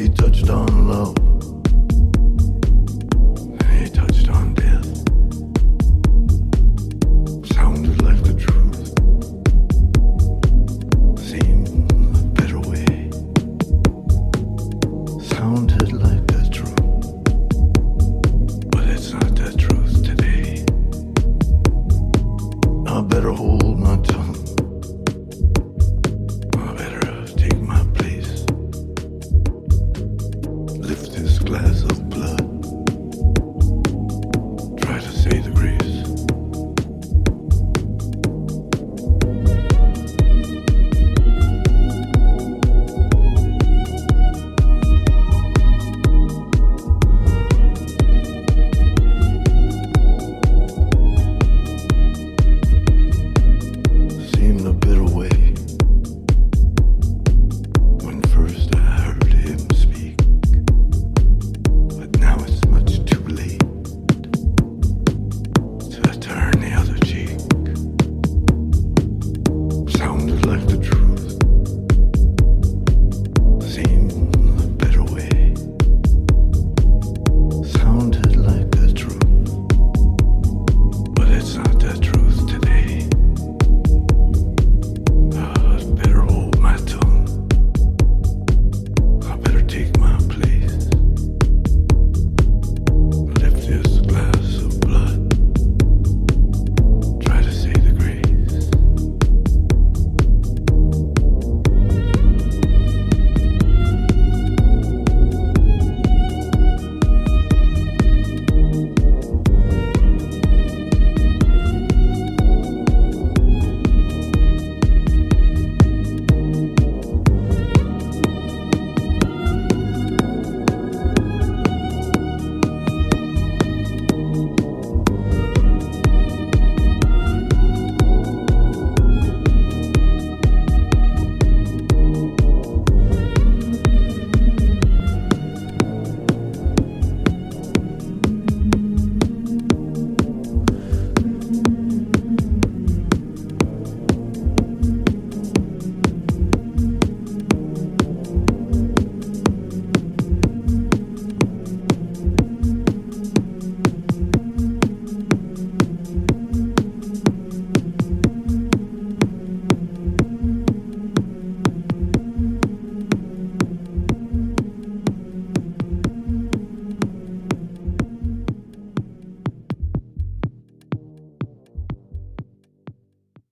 he touched on love.